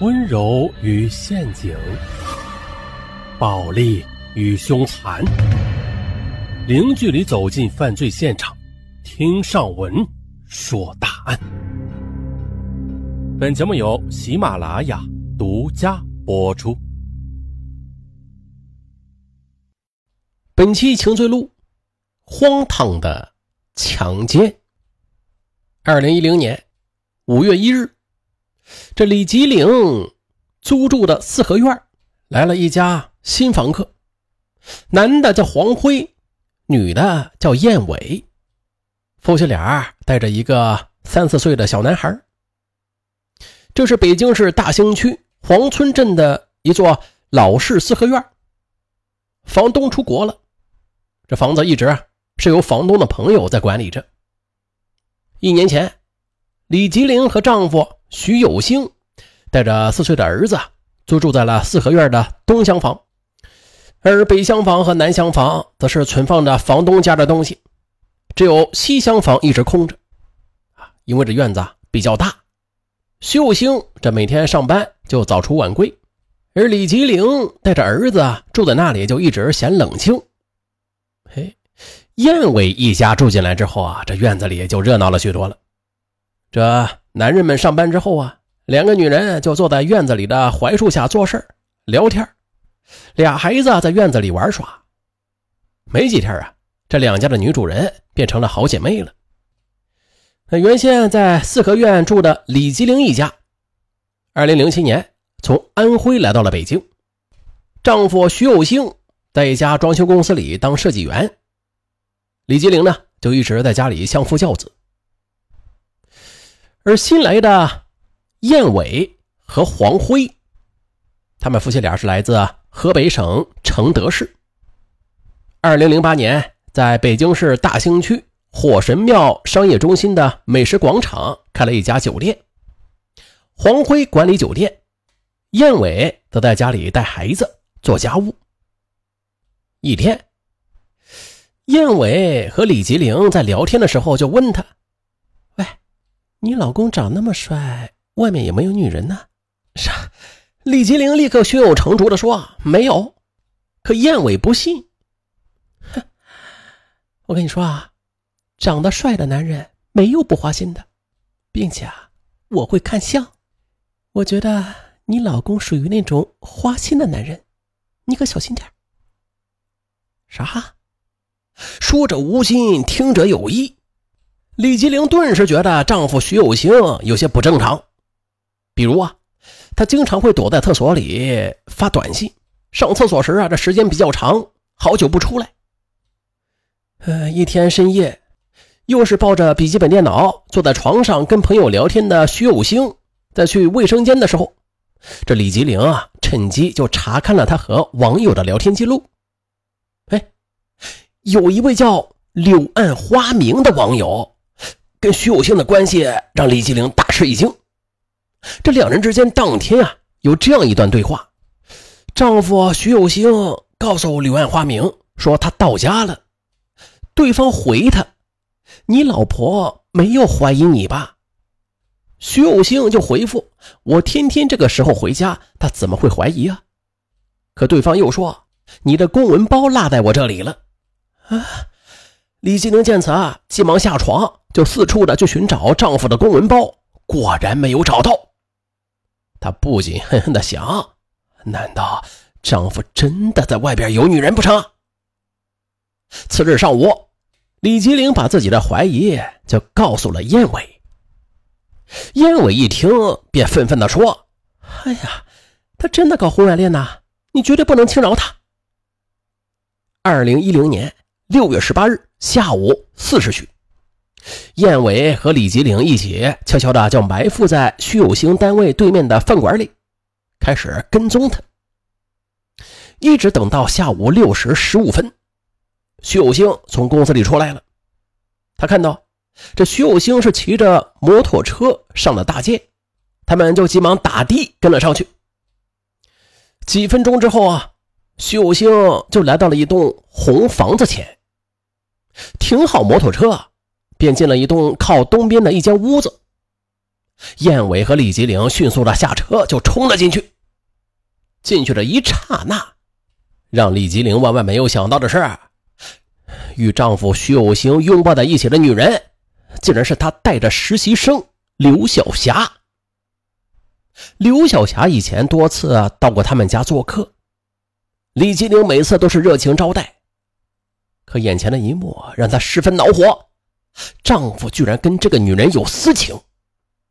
温柔与陷阱，暴力与凶残，零距离走进犯罪现场，听上文说大案。本节目由喜马拉雅独家播出。本期《情罪录》，荒唐的强奸。二零一零年五月一日。这李吉岭租住的四合院来了一家新房客，男的叫黄辉，女的叫燕伟，夫妻俩带着一个三四岁的小男孩。这是北京市大兴区黄村镇的一座老式四合院，房东出国了，这房子一直是由房东的朋友在管理着。一年前，李吉林和丈夫。徐有兴带着四岁的儿子租住在了四合院的东厢房，而北厢房和南厢房则是存放着房东家的东西，只有西厢房一直空着。因为这院子比较大，徐有兴这每天上班就早出晚归，而李吉林带着儿子住在那里就一直嫌冷清。嘿，燕伟一家住进来之后啊，这院子里就热闹了许多了。这男人们上班之后啊，两个女人就坐在院子里的槐树下做事聊天俩孩子在院子里玩耍。没几天啊，这两家的女主人变成了好姐妹了。那原先在四合院住的李吉林一家，二零零七年从安徽来到了北京，丈夫徐有兴在一家装修公司里当设计员，李吉林呢就一直在家里相夫教子。而新来的燕伟和黄辉，他们夫妻俩是来自河北省承德市。二零零八年，在北京市大兴区火神庙商业中心的美食广场开了一家酒店。黄辉管理酒店，燕伟则在家里带孩子做家务。一天，燕伟和李吉林在聊天的时候就问他。你老公长那么帅，外面也没有女人呢？是啊，李吉林立刻胸有成竹的说：“没有。”可燕伟不信。哼，我跟你说啊，长得帅的男人没有不花心的，并且啊，我会看相。我觉得你老公属于那种花心的男人，你可小心点。啥？说者无心，听者有意。李吉玲顿时觉得丈夫徐有兴有些不正常，比如啊，他经常会躲在厕所里发短信，上厕所时啊，这时间比较长，好久不出来。呃，一天深夜，又是抱着笔记本电脑坐在床上跟朋友聊天的徐有兴，在去卫生间的时候，这李吉玲啊，趁机就查看了他和网友的聊天记录。哎，有一位叫柳暗花明的网友。跟徐有兴的关系让李继玲大吃一惊。这两人之间当天啊有这样一段对话：丈夫徐有兴告诉柳暗花明说他到家了，对方回他：“你老婆没有怀疑你吧？”徐有兴就回复：“我天天这个时候回家，他怎么会怀疑啊？”可对方又说：“你的公文包落在我这里了。”啊！李继玲见此啊，急忙下床。就四处的去寻找丈夫的公文包，果然没有找到。她不禁恨恨的想：难道丈夫真的在外边有女人不成？次日上午，李吉林把自己的怀疑就告诉了燕伟。燕伟一听，便愤愤的说：“哎呀，他真的搞婚外恋呐！你绝对不能轻饶他。”二零一零年六月十八日下午四时许。燕伟和李吉岭一起悄悄的就埋伏在徐有兴单位对面的饭馆里，开始跟踪他。一直等到下午六时十五分，徐有兴从公司里出来了。他看到这徐有兴是骑着摩托车上了大街，他们就急忙打的跟了上去。几分钟之后啊，徐有兴就来到了一栋红房子前，停好摩托车。便进了一栋靠东边的一间屋子。燕伟和李吉林迅速的下车就冲了进去。进去的一刹那，让李吉林万万没有想到的是，与丈夫徐有兴拥抱在一起的女人，竟然是他带着实习生刘晓霞。刘晓霞以前多次到过他们家做客，李吉林每次都是热情招待。可眼前的一幕让她十分恼火，丈夫居然跟这个女人有私情，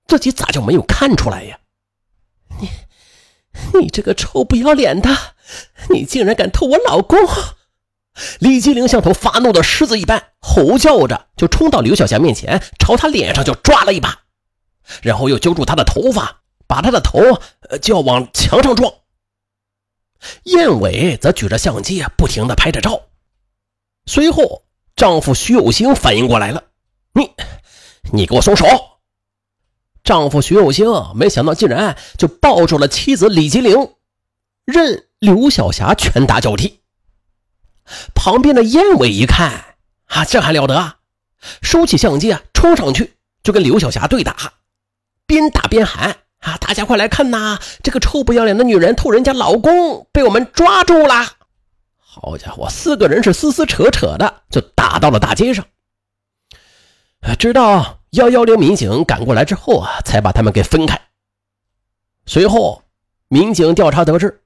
自己咋就没有看出来呀？你，你这个臭不要脸的，你竟然敢偷我老公！李吉林像头发怒的狮子一般吼叫着，就冲到刘晓霞面前，朝她脸上就抓了一把，然后又揪住她的头发。把她的头就要往墙上撞，燕伟则举着相机不停的拍着照。随后，丈夫徐有兴反应过来了：“你，你给我松手！”丈夫徐有兴没想到竟然就抱住了妻子李吉玲，任刘晓霞拳打脚踢。旁边的燕伟一看，啊，这还了得啊！收起相机啊，冲上去就跟刘晓霞对打，边打边喊。啊！大家快来看呐！这个臭不要脸的女人偷人家老公，被我们抓住了！好家伙，四个人是撕撕扯扯的，就打到了大街上。直到幺幺零民警赶过来之后啊，才把他们给分开。随后，民警调查得知，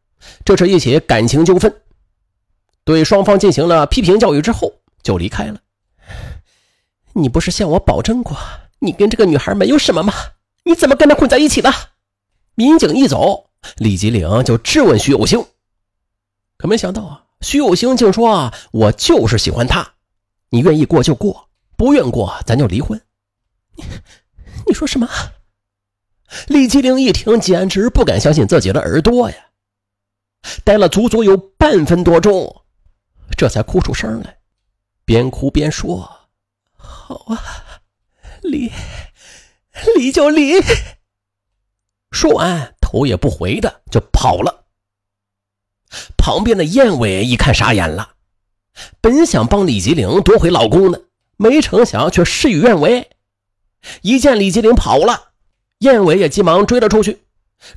这是一起感情纠纷，对双方进行了批评教育之后，就离开了。你不是向我保证过，你跟这个女孩没有什么吗？你怎么跟她混在一起的？民警一走，李吉岭就质问徐有兴，可没想到啊，徐有兴竟说：“啊，我就是喜欢她，你愿意过就过，不愿过咱就离婚。”你你说什么？李吉林一听，简直不敢相信自己的耳朵呀！待了足足有半分多钟，这才哭出声来，边哭边说：“好啊，离。”离就离。说完，头也不回的就跑了。旁边的燕伟一看傻眼了，本想帮李吉林夺回老公的，没成想却事与愿违。一见李吉林跑了，燕伟也急忙追了出去，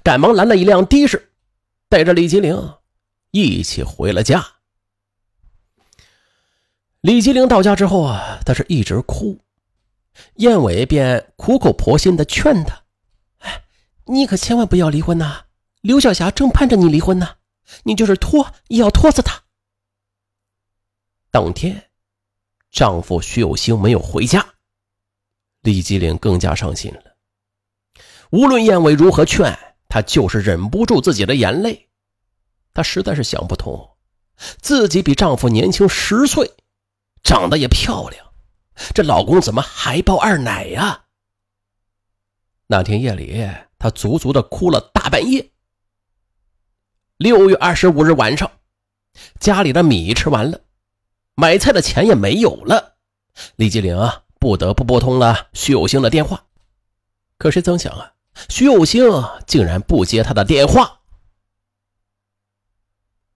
赶忙拦了一辆的士，带着李吉林一起回了家。李吉林到家之后啊，他是一直哭。燕伟便苦口婆心的劝他：“哎，你可千万不要离婚呐！刘晓霞正盼着你离婚呢，你就是拖也要拖死她。”当天，丈夫徐有兴没有回家，李吉林更加伤心了。无论燕伟如何劝，他就是忍不住自己的眼泪。她实在是想不通，自己比丈夫年轻十岁，长得也漂亮。这老公怎么还抱二奶呀？那天夜里，她足足的哭了大半夜。六月二十五日晚上，家里的米吃完了，买菜的钱也没有了，李继玲啊不得不拨通了徐有兴的电话。可谁曾想啊，徐有兴竟然不接他的电话。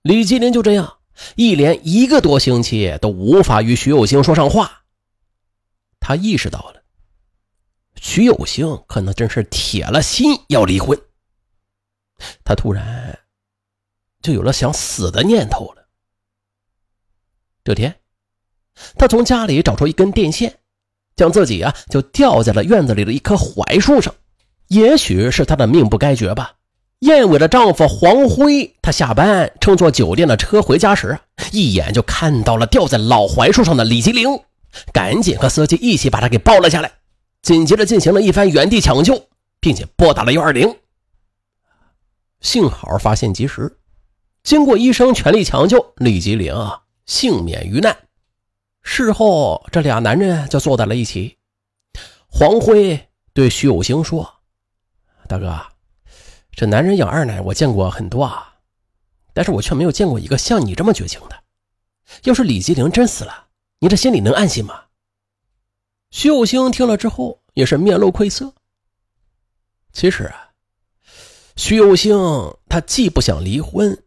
李继林就这样一连一个多星期都无法与徐有兴说上话。他意识到了，徐有兴可能真是铁了心要离婚。他突然就有了想死的念头了。这天，他从家里找出一根电线，将自己啊就吊在了院子里的一棵槐树上。也许是他的命不该绝吧。燕尾的丈夫黄辉，他下班乘坐酒店的车回家时，一眼就看到了吊在老槐树上的李吉林。赶紧和司机一起把他给抱了下来，紧接着进行了一番原地抢救，并且拨打了幺二零。幸好发现及时，经过医生全力抢救，李吉林啊幸免于难。事后，这俩男人就坐在了一起。黄辉对徐有兴说：“大哥，这男人养二奶我见过很多啊，但是我却没有见过一个像你这么绝情的。要是李吉林真死了……”你这心里能安心吗？徐有兴听了之后也是面露愧色。其实啊，徐有兴他既不想离婚，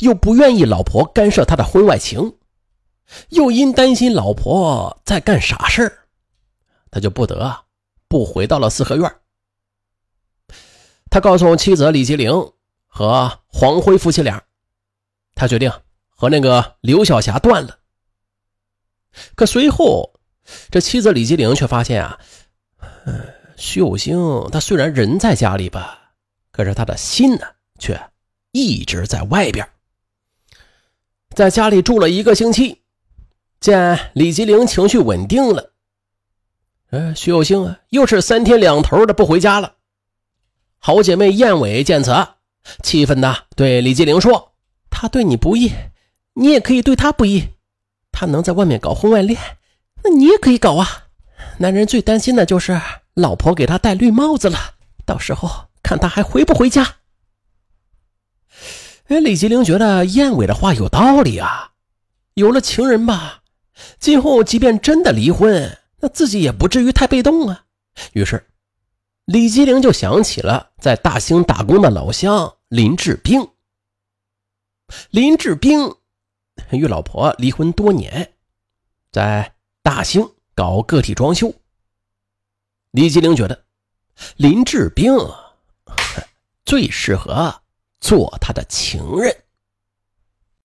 又不愿意老婆干涉他的婚外情，又因担心老婆在干傻事他就不得不回到了四合院。他告诉妻子李吉玲和黄辉夫妻俩，他决定和那个刘晓霞断了。可随后，这妻子李吉玲却发现啊，徐有兴他虽然人在家里吧，可是他的心呢，却一直在外边。在家里住了一个星期，见李吉玲情绪稳定了，呃，徐有兴啊，又是三天两头的不回家了。好姐妹燕尾见此，气愤的对李吉玲说：“他对你不义，你也可以对他不义。他能在外面搞婚外恋，那你也可以搞啊。男人最担心的就是老婆给他戴绿帽子了，到时候看他还回不回家。”哎，李吉玲觉得燕尾的话有道理啊，有了情人吧，今后即便真的离婚，那自己也不至于太被动啊。于是，李吉玲就想起了在大兴打工的老乡林志兵。林志兵与老婆离婚多年，在大兴搞个体装修。李吉玲觉得林志兵最适合。做他的情人。